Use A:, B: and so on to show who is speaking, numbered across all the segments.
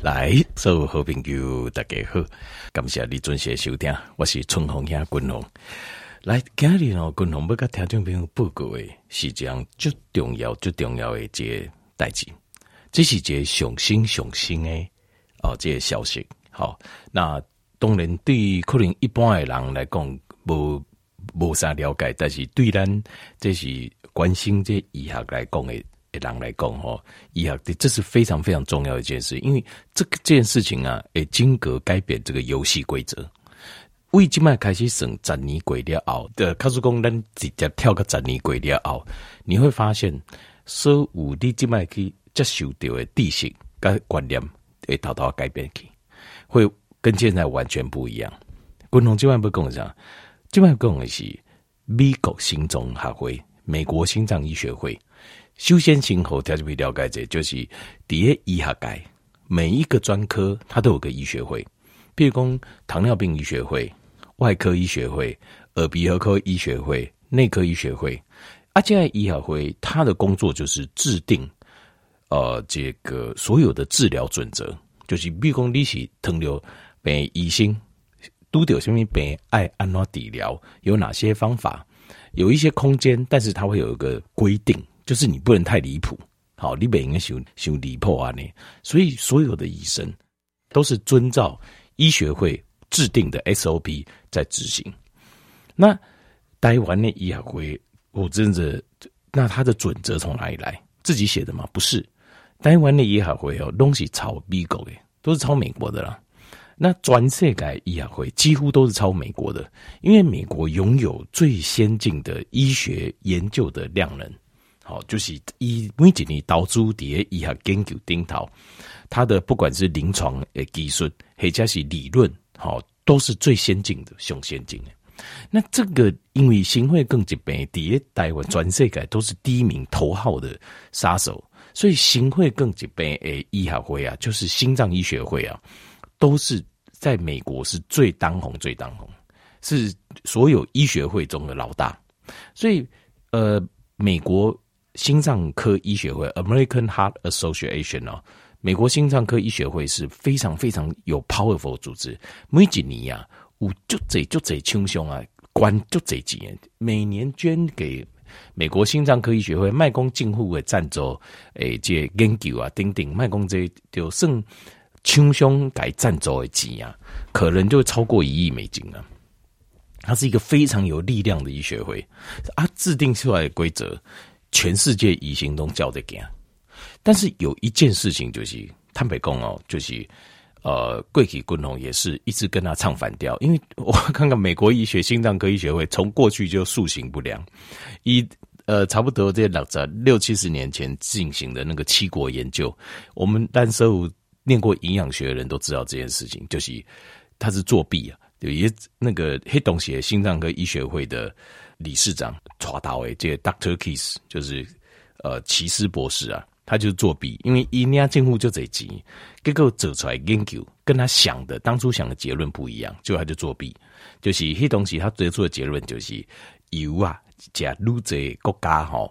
A: 来，所有好朋友大家好，感谢你准时收听，我是春风兄君龙。来，今日哦，君龙要甲听众朋友报告的是这样最重要、最重要的一个代志，这是一个上新上新的哦，这个消息。好，那当然对可能一般的人来讲，无无啥了解，但是对咱这是关心这医学来讲的。人来讲吼，医学的这是非常非常重要的一件事，因为这个件事情啊，会经过改变这个游戏规则。为今麦开始省十年过了后，的卡叔公咱直接跳个十年过了后，你会发现，所有你今麦去接受到的知识跟观念会偷偷改变去，会跟现在完全不一样。共同今晚不跟我讲，今晚跟我是美国心脏学会，美国心脏医学会。修先行后，他就会了解这，就是第一医学界每一个专科，它都有个医学会，比如讲糖尿病医学会、外科医学会、耳鼻喉科医学会、内科医学会。啊，这样医学会，它的工作就是制定呃这个所有的治疗准则，就是比如讲你是糖尿病医生，都得什么病爱按哪治疗，有哪些方法，有一些空间，但是它会有一个规定。就是你不能太离谱，好，你不应该修修离谱啊！你，所以所有的医生都是遵照医学会制定的 SOP 在执行。那台湾的医学会，我真的，那他的准则从哪里来？自己写的吗？不是，台湾的医学会哦，东西抄美国的，都是抄美国的啦。那全世改医学会几乎都是抄美国的，因为美国拥有最先进的医学研究的量能。好，就是以每一年导出的医学研究顶头，它的不管是临床的技术，或者是理论，好，都是最先进的，最先进的。那这个因为心血管疾病，第台湾全世界都是第一名头号的杀手，所以心血管疾病诶医学会啊，就是心脏医学会啊，都是在美国是最当红、最当红，是所有医学会中的老大。所以，呃，美国。心脏科医学会 （American Heart Association） 哦，美国心脏科医学会是非常非常有 powerful 组织。每几年呀，有就这就这轻松啊，关就这几年，每年捐给美国心脏科医学会卖公进户的赞助，诶，这研究啊，等等，卖公这就剩轻松改赞助的钱啊，可能就超过一亿美金了。它是一个非常有力量的医学会，它制定出来的规则。全世界医生都叫得惊，但是有一件事情就是坦白讲哦，就是呃，贵体军红也是一直跟他唱反调，因为我看看美国医学心脏科医学会从过去就素行不良，一呃差不多在在六七十年前进行的那个七国研究，我们单收念过营养学的人都知道这件事情，就是他是作弊啊，有一那个黑洞血心脏科医学会的。理事长抓到诶，这个 Doctor Kiss 就是呃奇斯博士啊，他就作弊，因为一年进户就这几，结果走出来研究跟他想的当初想的结论不一样，就他就作弊，就是迄东西他得出的结论就是油啊加撸这国家哈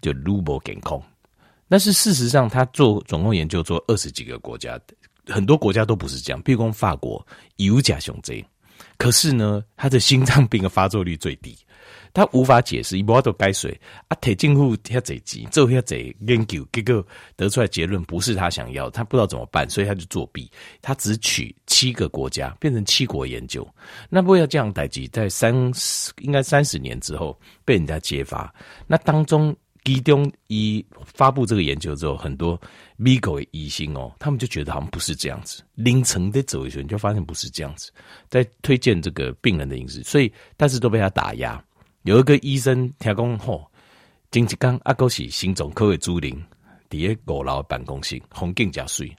A: 就撸不健康，但是事实上他做总共研究做二十几个国家，很多国家都不是这样，比如说法国油加雄这，可是呢他的心脏病的发作率最低。他无法解释，一波都改水啊！铁政府遐济钱，做遐济研究，结果得出来结论不是他想要，他不知道怎么办，所以他就作弊。他只取七个国家，变成七国研究。那不要这样待机，在三十应该三十年之后被人家揭发。那当中其中一发布这个研究之后，很多美国的医生哦，他们就觉得好像不是这样子。凌晨的走一圈，就发现不是这样子，在推荐这个病人的饮食，所以但是都被他打压。有一个医生听讲吼，前一天阿哥是心脏科的主任，伫个五楼办公室红景加水，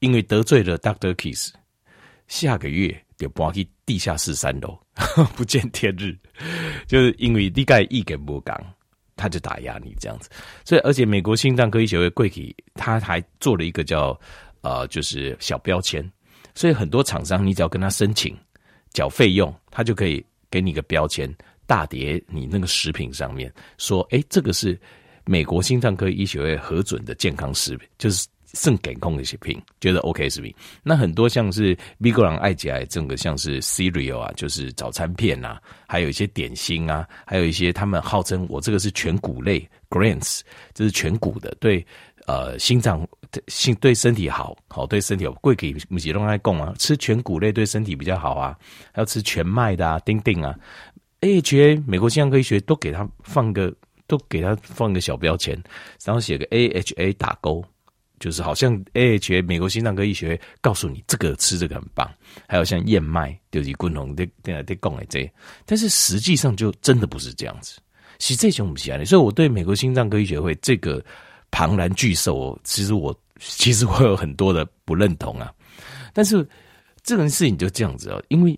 A: 因为得罪了 Doctor Kiss，下个月就搬去地下室三楼，不见天日。就是因为你盖意见不讲，他就打压你这样子。所以，而且美国心脏科医学会贵体，他还做了一个叫呃，就是小标签。所以很多厂商，你只要跟他申请缴费用，他就可以给你个标签。大叠你那个食品上面说，哎、这个是美国心脏科医学会核准的健康食品，就是肾感控的食品，觉得 OK 食品。那很多像是美国人爱吃整个像是 cereal 啊，就是早餐片啊，还有一些点心啊，还有一些他们号称我这个是全谷类 grains，这是全谷的，对呃心脏心对身体好，好对身体有贵给母鸡都爱供啊，吃全谷类对身体比较好啊，还要吃全麦的啊，丁丁啊，AHA 美国心脏科医学都给他放个。都给他放一个小标签，然后写个 AHA 打勾，就是好像 AHA 美国心脏科医学会告诉你这个吃这个很棒。还有像燕麦，就是滚红的，对对供的这，但是实际上就真的不是这样子。其实这种不是啊，所以我对美国心脏科医学会这个庞然巨兽，其实我其实我有很多的不认同啊。但是这件事情就这样子哦，因为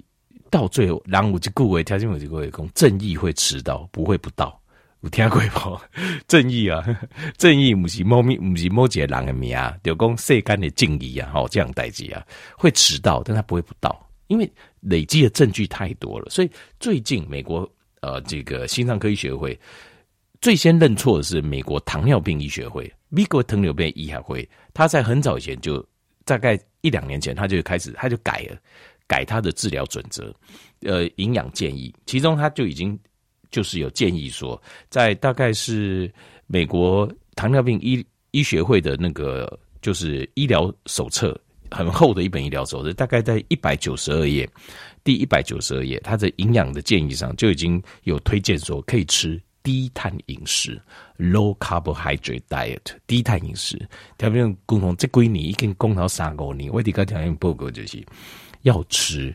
A: 到最后，然后我就顾为条件，我就顾为公正义会迟到，不会不到。有听过无？正义啊，正义不是猫咪，不是某几个人的名啊，就讲世间的正义啊，吼，这样代志啊，会迟到，但他不会不到，因为累积的证据太多了。所以最近美国呃，这个心脏科医学会最先认错的是美国糖尿病医学会，美国糖尿病医学会，他在很早以前就大概一两年前，他就开始他就改了，改他的治疗准则，呃，营养建议，其中他就已经。就是有建议说，在大概是美国糖尿病医医学会的那个就是医疗手册，很厚的一本医疗手册，大概在一百九十二页，第一百九十二页，它的营养的建议上就已经有推荐说可以吃低碳饮食 （low carbohydrate diet）。低碳饮食，条件共同这归你已经共同三个年，我的个条件报告就是要吃，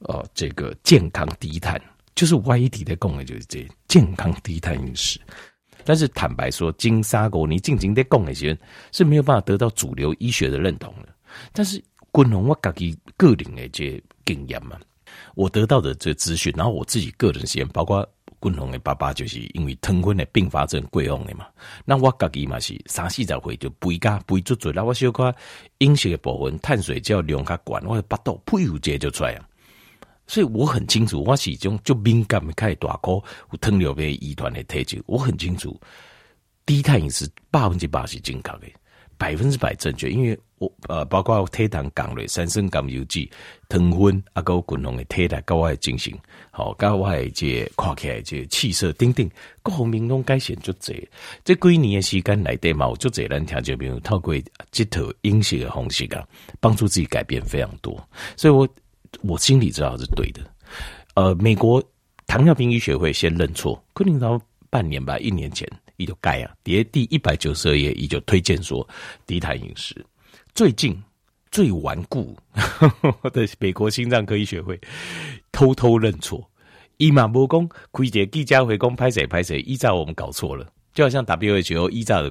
A: 呃，这个健康低碳。就是歪底的供的，就是这健康低碳饮食。但是坦白说，金沙狗你静静的供那些是没有办法得到主流医学的认同的。但是，滚龙我自己个人的这经验嘛，我得到的这资讯，然后我自己个人实验，包括滚龙的爸爸就是因为疼昏的并发症过往的嘛。那我自己嘛是三四十岁就肥加肥足足，那我小可饮食的部分碳水就要量较管，我的腹肚噗一下就出来了。所以我很清楚，我是一种就敏感开始大颗有糖尿病遗传的体质，我很清楚低碳饮食百分之百是正确的，百分之百正确。因为我呃，包括体糖降落、三酸甘油脂、糖分啊，个滚龙的体态，跟我进行好，跟我这看起来这气色等等各方面拢改善足侪。这几年的时间来对嘛，我足侪人听这边透过这套饮食的方式啊，帮助自己改变非常多。所以我。我心里知道是对的，呃，美国糖尿病医学会先认错，可能到半年吧，一年前，伊就改啊，第第一百九十二页，伊就推荐说低碳饮食。最近最顽固 的美国心脏科医学会偷偷认错，伊嘛无讲开一个记者会讲拍谁拍谁，依照我们搞错了，就好像 WHO 依照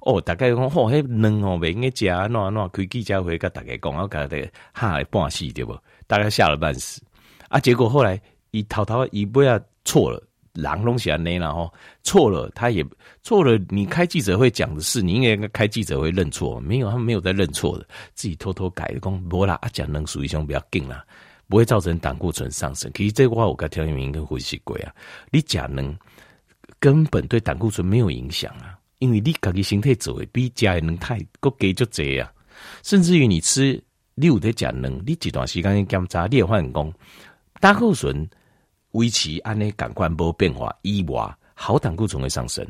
A: 哦，大概讲哦，迄卵哦，袂应该食啊，喏喏开记者会甲大家讲，我甲大家哈半死对不？大概吓了半死啊！结果后来一滔滔一不要错了，狼东西啊那然后错了，他也错了。你开记者会讲的事，你应该开记者会认错，没有，他没有在认错的，自己偷偷改的。讲不啦，啊讲能属于种比较硬啦，不会造成胆固醇上升。其实这话我跟条件明跟呼吸鬼啊，你假能根本对胆固醇没有影响啊，因为你自己身体做的比假的能太够给就这样，甚至于你吃。你有在讲能，你这段时间检查，你会发现讲胆固醇维持安尼感官无变化以外，好胆固醇会上升。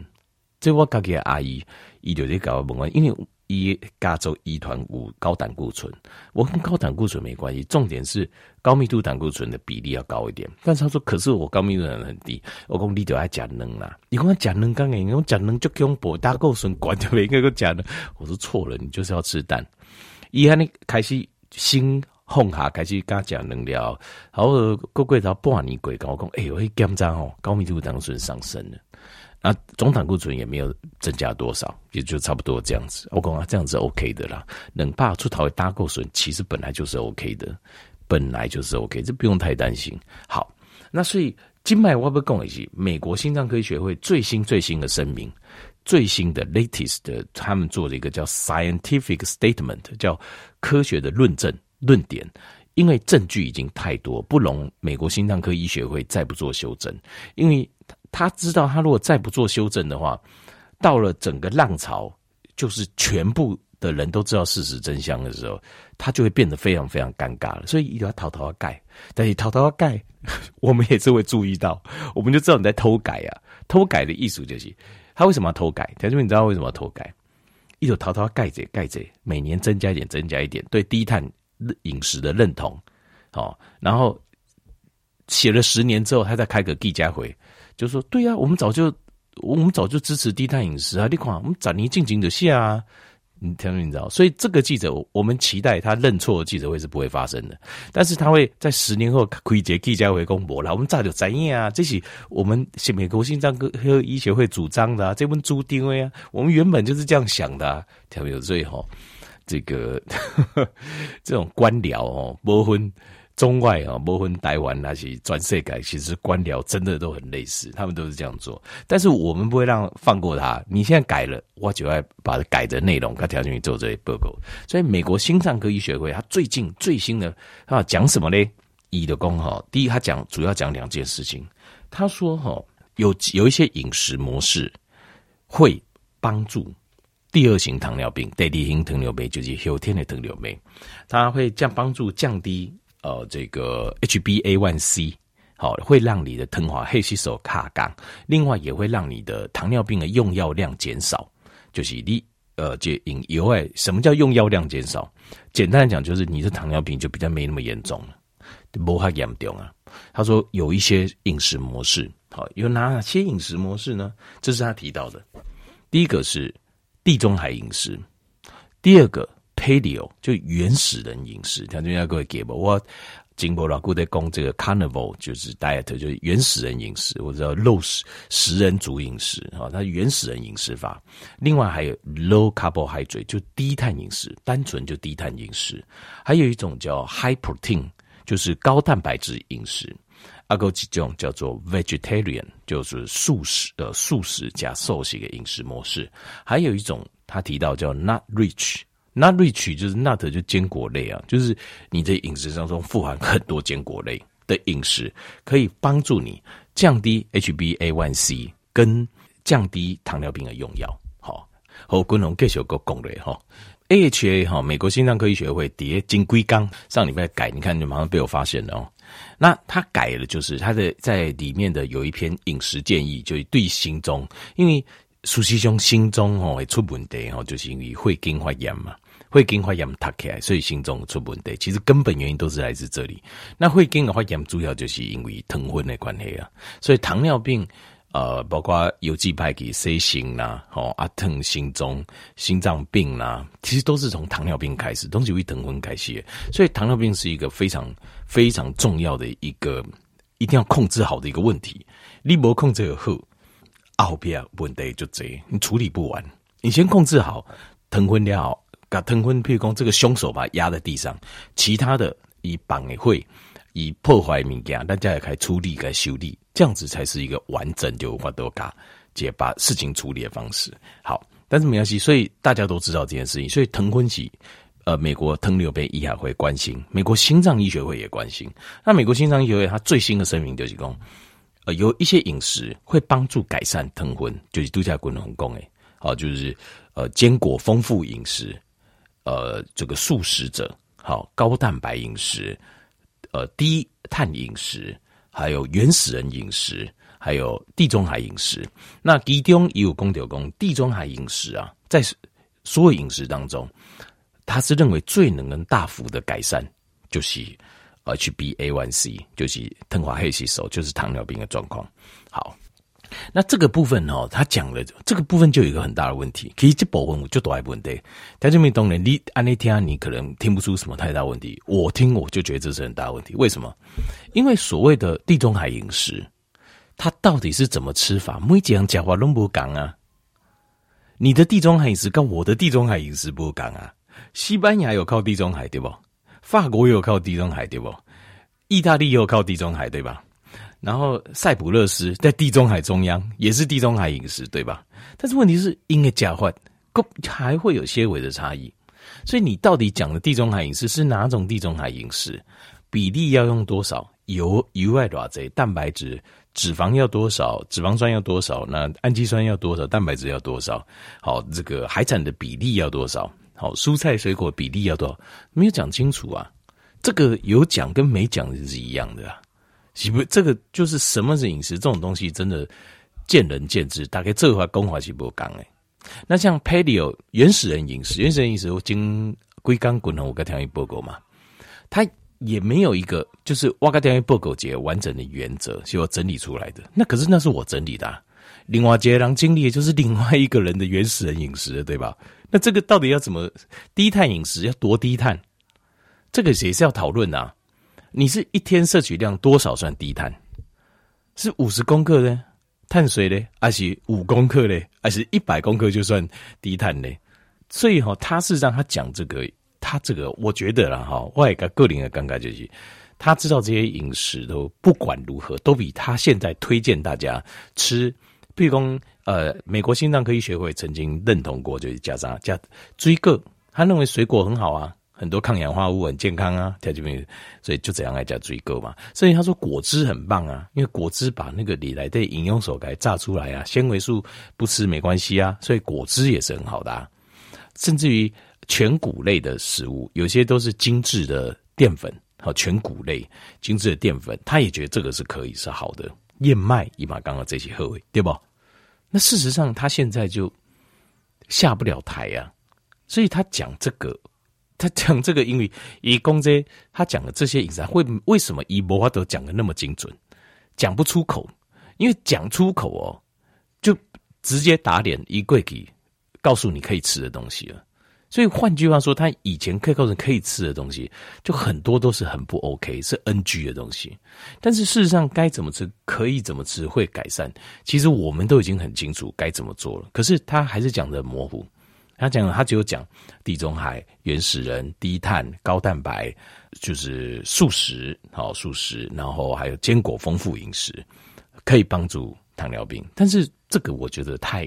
A: 这我家己的阿姨，伊就在搞问，因为伊家族遗传有高胆固醇，我跟高胆固醇没关系，重点是高密度胆固醇的比例要高一点。但是他说，可是我高密度很低，我讲你就爱讲能啦。你讲讲能刚你讲讲能就恐怖，胆固醇管就没应该个讲能。我说错了，你就是要吃蛋。伊安尼开始。新放下开始加讲能量，好过过到半年过，跟我讲，哎呦，检查哦，高密度胆固醇上升了，那，总胆固醇也没有增加多少，也就差不多这样子。我讲啊，这样子 OK 的啦，能怕出头的胆固醇其实本来就是 OK 的，本来就是 OK，这不用太担心。好，那所以今麦我要讲一下，美国心脏科学会最新最新的声明。最新的 latest 的，他们做了一个叫 scientific statement，叫科学的论证论点，因为证据已经太多，不容美国心脏科医学会再不做修正，因为他知道他如果再不做修正的话，到了整个浪潮，就是全部的人都知道事实真相的时候，他就会变得非常非常尴尬了。所以一定要偷偷盖，但是偷偷盖，我们也是会注意到，我们就知道你在偷改啊。偷改的意思就是，他为什么要偷改？田中，你知道为什么要偷改？一种偷偷盖着盖着，每年增加一点，增加一点，对低碳饮食的认同。好，然后写了十年之后，他再开个记家会，就说：对呀、啊，我们早就。我们早就支持低碳饮食啊！你看，我们早年进行的下啊，你听没听到？所以这个记者，我们期待他认错的记者会是不会发生的，但是他会在十年后开一节记者会公布了。我们早就知影啊，这是我们美国心脏科医学会主张的啊，这份注定位啊，我们原本就是这样想的啊，听没有？所以哈，这个 这种官僚哦，不婚。中外啊，不分台湾那些专设改，其实官僚真的都很类似，他们都是这样做。但是我们不会让放过他。你现在改了，我就要把改的内容，他调进去做这些报告。所以美国心脏科医学会，他最近最新的啊讲什么呢？医的功哈，第一他讲主要讲两件事情。他说哈，有有一些饮食模式会帮助第二型糖尿病、第二型糖尿病，就是后天的糖尿病，他会降帮助降低。呃，这个 HbA1c 好，会让你的糖化血吸收卡降，另外也会让你的糖尿病的用药量减少。就是你呃，这饮油诶，什么叫用药量减少？简单来讲，就是你的糖尿病就比较没那么严重了，不太严重啊。他说有一些饮食模式，好，有哪些饮食模式呢？这是他提到的。第一个是地中海饮食，第二个。Paleo 就原始人饮食，听众各位给吧。我经过老姑在讲这个 Carnival 就是 diet，就是原始人饮食，或者叫肉食食人族饮食啊，它原始人饮食法。另外还有 low carbohydrate 就低碳饮食，单纯就低碳饮食。还有一种叫 high protein，就是高蛋白质饮食。还有几种叫做 vegetarian，就是素食的素食加素食的饮食模式。还有一种他提到叫 nut rich。Nut rich 就是 nut 就坚果类啊，就是你的饮食当中富含很多坚果类的饮食，可以帮助你降低 HbA1c 跟降低糖尿病的用药。好，和观众继续个讲类哈，AHA 哈，美国心脏科医学会叠金龟缸上礼拜改，你看就马上被我发现了哦。那他改了，就是他的在里面的有一篇饮食建议，就对心中，因为苏西兄心中哦会出问题哦，就是因为会经发炎嘛。会经发炎塌起来，所以心中出问题。其实根本原因都是来自这里。那会经的发炎主要就是因为糖分的关系啊。所以糖尿病，呃，包括有机派给 C 型呐，哦，阿疼心中心脏病呐，其实都是从糖尿病开始，都是由于糖分开始。所以糖尿病是一个非常非常重要的一个一定要控制好的一个问题。你不控制好，后边问题就这，你处理不完。你先控制好糖分了。把糖分，譬如说这个凶手把它压在地上，其他的以绑也会以破坏物件，大家也可以处理、可以修理，这样子才是一个完整就话多嘎解把事情处理的方式。好，但是没关系，所以大家都知道这件事情，所以糖分是呃，美国糖尿病医学会关心，美国心脏医学会也关心。那美国心脏医学会它最新的声明就是讲，呃，有一些饮食会帮助改善糖分，就是度假滚龙宫诶，好，就是呃坚果丰富饮食。呃，这个素食者，好，高蛋白饮食，呃，低碳饮食，还有原始人饮食，还有地中海饮食。那其中也有公调公地中海饮食啊，在所有饮食当中，他是认为最能能大幅的改善，就是 HbA1c，就是糖化血吸收，就是糖尿病的状况。好。那这个部分哦，他讲了这个部分就有一个很大的问题。其实这部分我就都还问题，但这边当然你按那天你可能听不出什么太大问题，我听我就觉得这是很大问题。为什么？因为所谓的地中海饮食，它到底是怎么吃法？每几样讲话都不讲啊。你的地中海饮食跟我的地中海饮食不讲啊。西班牙有靠地中海对不？法国也有靠地中海对不？意大利也有靠地中海对吧？然后塞浦路斯在地中海中央，也是地中海饮食，对吧？但是问题是，因为加换，还会有些微的差异。所以你到底讲的地中海饮食是哪种地中海饮食？比例要用多少？油油外多少？蛋白质、脂肪要多少？脂肪酸要多少？那氨基酸要多少？蛋白质要多少？好，这个海产的比例要多少？好，蔬菜水果比例要多少？没有讲清楚啊。这个有讲跟没讲是一样的啊。是不？这个就是什么是饮食这种东西，真的见仁见智。大概这话公话是不讲诶。那像 Paleo 原始人饮食，原始人饮食我经归刚滚了，我跟条一报告嘛，他也没有一个就是我跟条一报告节完整的原则，是我整理出来的。那可是那是我整理的啊。另外杰郎经历的就是另外一个人的原始人饮食，对吧？那这个到底要怎么低碳饮食要多低碳？这个也是要讨论啊。你是一天摄取量多少算低碳？是五十公克呢？碳水呢？还是五公克呢？还是一百公克就算低碳呢？所以哈，他是让他讲这个，他这个我觉得啦哈，外加个人的尴尬就是，他知道这些饮食都不管如何都比他现在推荐大家吃。譬如说，呃，美国心脏科医学会曾经认同过，就是加啥加水果，他认为水果很好啊，很多抗氧化物很健康啊，所以就这样来加追购嘛。所以他说果汁很棒啊，因为果汁把那个里来的营养素给榨出来啊，纤维素不吃没关系啊，所以果汁也是很好的啊。甚至于全谷类的食物，有些都是精致的淀粉，好，全谷类精致的淀粉，他也觉得这个是可以是好的。燕麦，你把刚刚这些喝位，对不？那事实上，他现在就下不了台呀、啊，所以他讲这个，他讲这个，英语以公这他讲的这些饮食会为什么以博华都讲的那么精准，讲不出口，因为讲出口哦，就直接打脸一柜给告诉你可以吃的东西了。所以换句话说，他以前可以告诉可以吃的东西，就很多都是很不 OK，是 NG 的东西。但是事实上，该怎么吃，可以怎么吃，会改善，其实我们都已经很清楚该怎么做了。可是他还是讲的模糊，他讲他只有讲地中海原始人低碳高蛋白，就是素食，好素食，然后还有坚果丰富饮食，可以帮助糖尿病。但是这个我觉得太。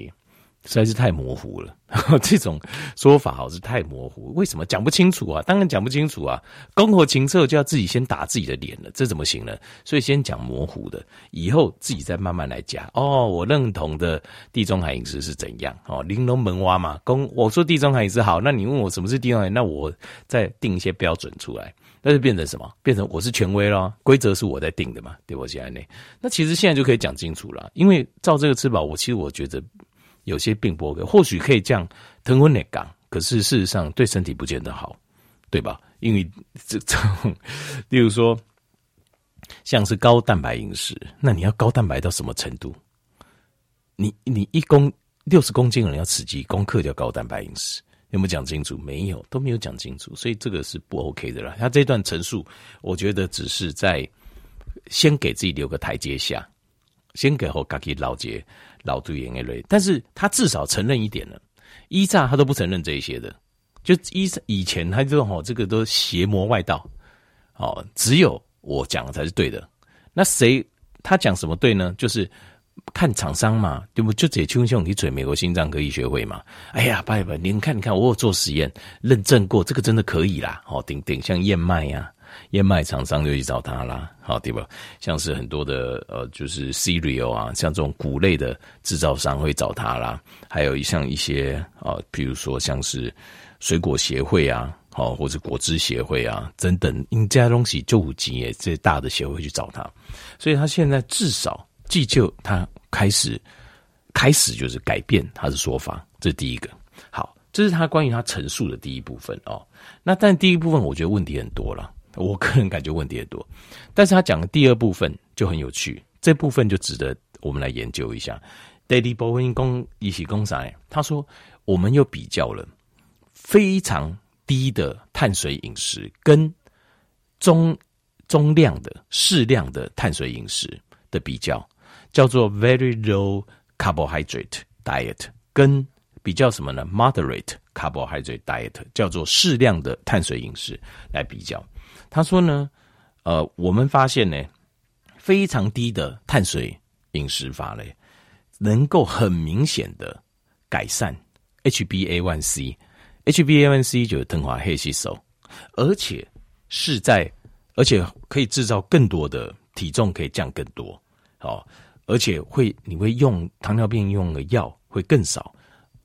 A: 实在是太模糊了，这种说法好是太模糊。为什么讲不清楚啊？当然讲不清楚啊！公侯情策就要自己先打自己的脸了，这怎么行呢？所以先讲模糊的，以后自己再慢慢来讲。哦，我认同的地中海饮食是怎样？哦，玲珑门蛙嘛，公我说地中海饮食好，那你问我什么是地中海，那我再定一些标准出来，那就变成什么？变成我是权威咯，规则是我在定的嘛，对我现在呢？那其实现在就可以讲清楚了，因为照这个吃饱，我其实我觉得。有些并不 OK，或许可以降糖分的降，可是事实上对身体不见得好，对吧？因为这种，例如说，像是高蛋白饮食，那你要高蛋白到什么程度？你你一公六十公斤的人要吃几公克叫高蛋白饮食？有没有讲清楚？没有，都没有讲清楚，所以这个是不 OK 的啦。他这段陈述，我觉得只是在先给自己留个台阶下，先给后自己老结。老杜演 A 但是他至少承认一点了，依诈他都不承认这一些的，就依以前他就说哦，这个都邪魔外道，哦，只有我讲的才是对的。那谁他讲什么对呢？就是看厂商嘛，对不？就这邱兄你嘴美国心脏科医学会嘛。哎呀，拜拜，你看你看，我有做实验认证过，这个真的可以啦。哦，顶顶像燕麦呀。燕麦厂商就去找他啦，好对吧？像是很多的呃，就是 cereal 啊，像这种谷类的制造商会找他啦。还有像一些啊，比如说像是水果协会啊，好或者果汁协会啊等等，因这些东西就五级诶，这些大的协会去找他。所以他现在至少既就他开始开始就是改变他的说法，这是第一个。好，这是他关于他陈述的第一部分哦。那但第一部分我觉得问题很多了。我个人感觉问题也多，但是他讲的第二部分就很有趣，这部分就值得我们来研究一下。Daily Bowen 公一起公仔，他说我们又比较了非常低的碳水饮食跟中中量的适量的碳水饮食的比较，叫做 Very Low Carbohydrate Diet，跟比较什么呢？Moderate Carbohydrate Diet，叫做适量的碳水饮食来比较。他说呢，呃，我们发现呢，非常低的碳水饮食法嘞，能够很明显的改善 HbA1c，HbA1c 就是糖化血吸收，而且是在，而且可以制造更多的体重，可以降更多，哦，而且会你会用糖尿病用的药会更少，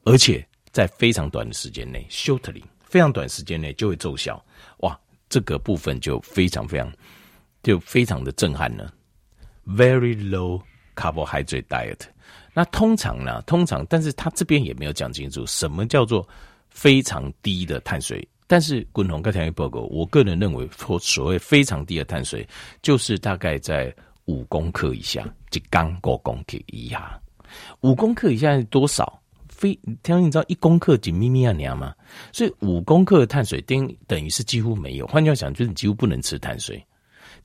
A: 而且在非常短的时间内，shortly 非常短时间内就会奏效。哇，这个部分就非常非常就非常的震撼了。Very low carbohydrate diet。那通常呢，通常，但是他这边也没有讲清楚什么叫做非常低的碳水。但是滚红跟糖报告，我个人认为，所所谓非常低的碳水，就是大概在五公克以下，就刚过公克以下。五公克以下是多少？非，听你知道一公克几咪咪啊娘吗？所以五公克的碳水等等于是几乎没有。换句话讲，就是你几乎不能吃碳水，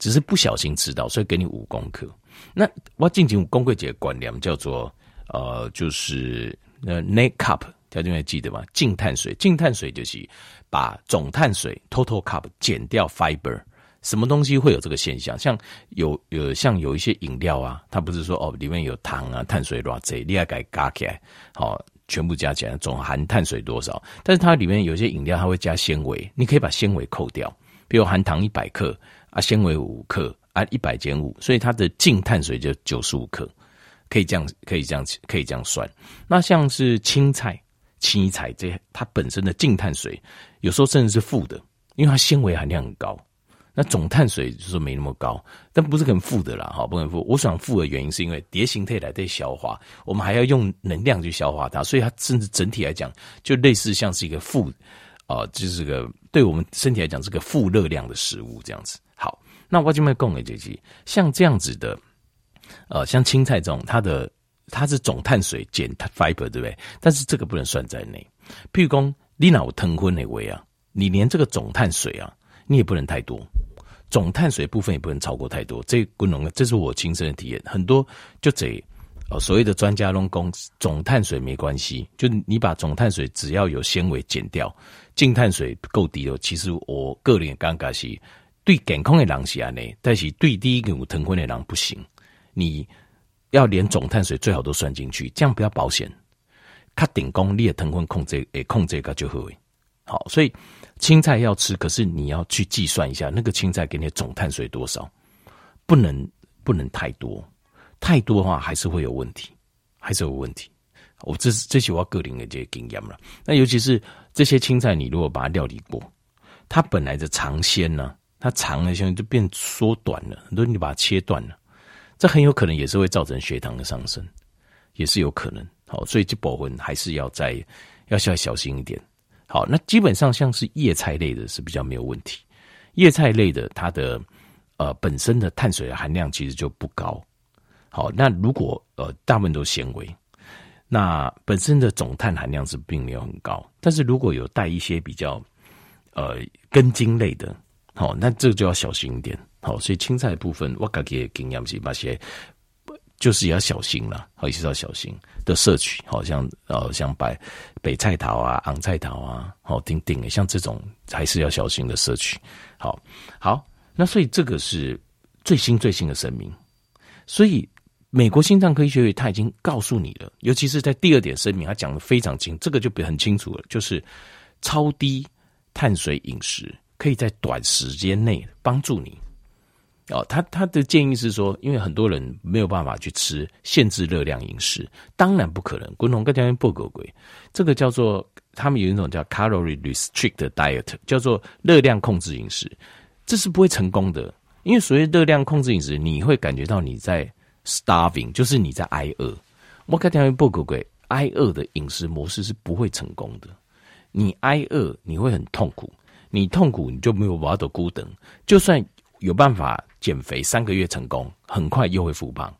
A: 只是不小心吃到，所以给你五公克。那我进行公克节观念叫做呃，就是呃 net cup，条件还记得吗？净碳水，净碳水就是把总碳水 total cup 减掉 fiber。什么东西会有这个现象？像有有像有一些饮料啊，它不是说哦里面有糖啊、碳水多少，你要给加起来，好、全部加起来总含碳水多少？但是它里面有些饮料它会加纤维，你可以把纤维扣掉，比如含糖一百克啊，纤维五克啊，一百减五，所以它的净碳水就九十五克，可以这样可以这样可以这样算。那像是青菜、青菜这些，它本身的净碳水有时候甚至是负的，因为它纤维含量很高。那总碳水就是没那么高，但不是很负的啦，哈，不很负。我想负的原因是因为蝶形态来对消化，我们还要用能量去消化它，所以它甚至整体来讲，就类似像是一个负，啊、就是个对我们身体来讲是个负热量的食物这样子。好，那我就卖供给这些，像这样子的，呃，像青菜这种，它的它是总碳水减 fiber 对不对？但是这个不能算在内。譬如说你脑疼昏那位啊，你连这个总碳水啊，你也不能太多。总碳水部分也不能超过太多，这不能，这是我亲身的体验。很多就这，呃，所谓的专家拢讲总碳水没关系，就你把总碳水只要有纤维减掉，净碳水够低了。其实我个人的感觉是对健康的人是安尼，但是对第一个有疼昏的人不行。你要连总碳水最好都算进去，这样比较保险。他顶功你的疼昏控制，诶，控制个就好。好，所以。青菜要吃，可是你要去计算一下那个青菜给你的总碳水多少，不能不能太多，太多的话还是会有问题，还是有问题。我这是这些我个人的这些经验了。那尤其是这些青菜，你如果把它料理过，它本来的长鲜呢，它长了现在就变缩短了，很多你把它切断了，这很有可能也是会造成血糖的上升，也是有可能。好，所以这部分还是要再要稍微小心一点。好，那基本上像是叶菜类的是比较没有问题。叶菜类的它的呃本身的碳水含量其实就不高。好，那如果呃大部分都纤维，那本身的总碳含量是并没有很高。但是如果有带一些比较呃根茎类的，好，那这就要小心一点。好，所以青菜部分我感觉营养是那些。就是要小心了，好，也是要小心的摄取，好像呃，像白北菜头啊、昂菜头啊，好，丁丁，像这种还是要小心的摄取。好，好，那所以这个是最新最新的声明，所以美国心脏科医学会他已经告诉你了，尤其是在第二点声明，他讲的非常清，这个就比很清楚了，就是超低碳水饮食可以在短时间内帮助你。哦，他他的建议是说，因为很多人没有办法去吃限制热量饮食，当然不可能。滚龙跟条件不狗鬼，这个叫做他们有一种叫 calorie restrict diet，叫做热量控制饮食，这是不会成功的。因为所谓热量控制饮食，你会感觉到你在 starving，就是你在挨饿。我跟条件不狗鬼，挨饿的饮食模式是不会成功的。你挨饿，你会很痛苦，你痛苦你就没有办法的孤等，就算。有办法减肥三个月成功，很快又会复胖，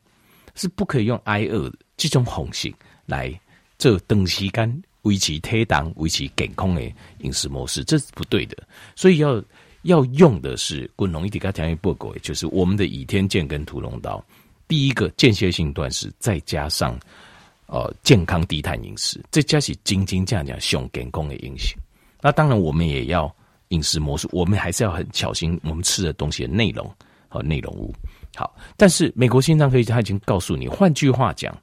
A: 是不可以用挨饿这种方式来这长时间维持体重、维持健康的饮食模式，这是不对的。所以要要用的是滚龙一体加条件报告，就是我们的倚天剑跟屠龙刀。第一个间歇性断食，再加上呃健康低碳饮食，这加起斤斤这样讲上健康的饮食。那当然我们也要。饮食模式，我们还是要很小心我们吃的东西的内容和内容物。好，但是美国心脏科学家他已经告诉你，换句话讲，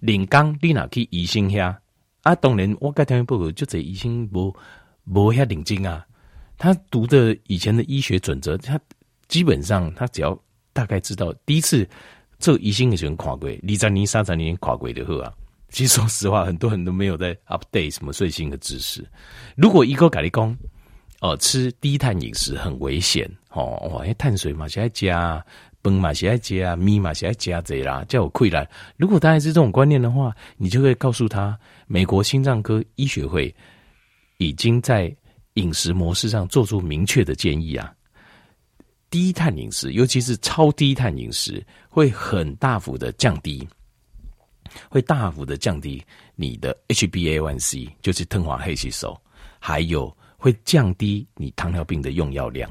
A: 领刚你哪去医生下啊？当然，我刚听报告就这医生不不下领金啊。他读的以前的医学准则，他基本上他只要大概知道第一次这医生的时候跨过，二十年、三十年跨过的好啊。其实说实话，很多人都没有在 update 什么最新的知识。如果一个咖喱工，哦，吃低碳饮食很危险哦，哇，碳水嘛，现在加，苯嘛，现在加，米嘛，现在加这啦，叫我溃烂。如果大家是这种观念的话，你就可以告诉他，美国心脏科医学会已经在饮食模式上做出明确的建议啊。低碳饮食，尤其是超低碳饮食，会很大幅的降低，会大幅的降低你的 HbA1c，就是褪黄黑吸收，还有会降低你糖尿病的用药量。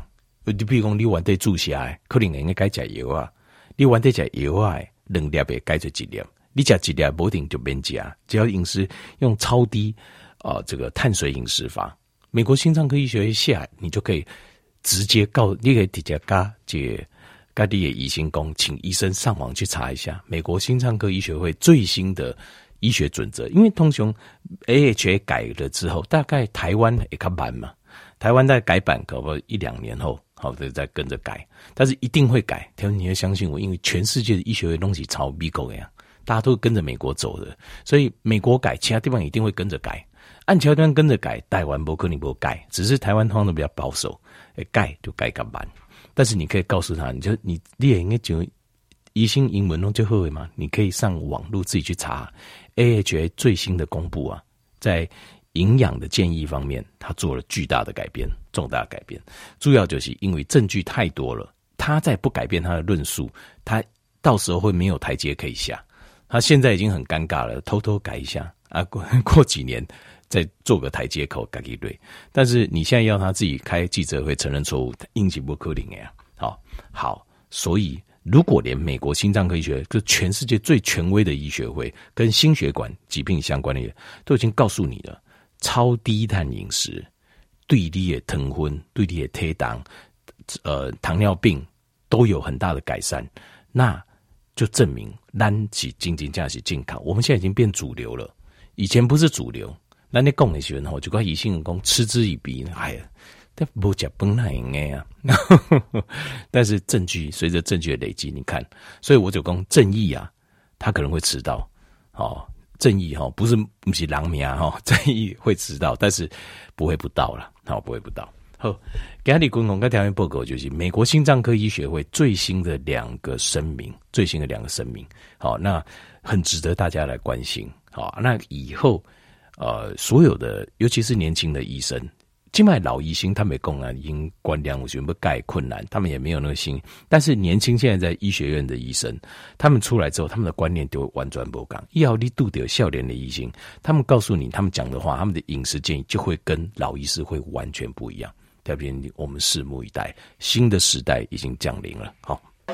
A: 你比如讲，你原地注射，可能应该改吃药啊。你原地吃药啊，两粒别改成一粒，你吃一粒不一定就免吃。只要饮食用超低啊、这个碳水饮食法，美国心脏科医学会下，你就可以。直接告你可以直接告这各地的医生工，请医生上网去查一下美国心脏科医学会最新的医学准则。因为通常 AHA 改了之后，大概台湾也看版嘛，台湾在改版可不一两年后，好的再跟着改，但是一定会改。他们你要相信我，因为全世界的医学会东西超美国一样，大家都跟着美国走的，所以美国改，其他地方一定会跟着改。按桥段跟着改，台湾不可能不改，只是台湾通常都比较保守。改就改个版，但是你可以告诉他，你就你你也应该就疑心英文弄最后尾嘛，你可以上网络自己去查 AHA 最新的公布啊，在营养的建议方面，他做了巨大的改变，重大改变。主要就是因为证据太多了，他再不改变他的论述，他到时候会没有台阶可以下。他现在已经很尴尬了，偷偷改一下啊，过 过几年。再做个台阶口，改一堆。但是你现在要他自己开记者会承认错误，应急不可能呀。好，好，所以如果连美国心脏科医学，就全世界最权威的医学会，跟心血管疾病相关的都已经告诉你了，超低碳饮食对你的疼昏、对你的血糖、呃糖尿病都有很大的改善，那就证明咱起经济价值健康。我们现在已经变主流了，以前不是主流。那你讲的时候，就怪医生讲嗤之以鼻。哎呀，但不讲崩那应该啊。但是证据随着证据的累积，你看，所以我就讲正义啊，他可能会迟到。哦，正义哈，不是不是狼命哈，正义会迟到，但是不会不到了。好，不会不到。好，给你共同跟条件报告就是美国心脏科医学会最新的两个声明，最新的两个声明。好，那很值得大家来关心。好，那以后。呃，所有的，尤其是年轻的医生，境外老医生，他们工啊，已经官僚，我觉得盖困难，他们也没有那个心。但是年轻现在在医学院的医生，他们出来之后，他们的观念就完全不一样。医疗力度的有笑脸的医生，他们告诉你，他们讲的话，他们的饮食建议就会跟老医师会完全不一样。特别我们拭目以待，新的时代已经降临了。好。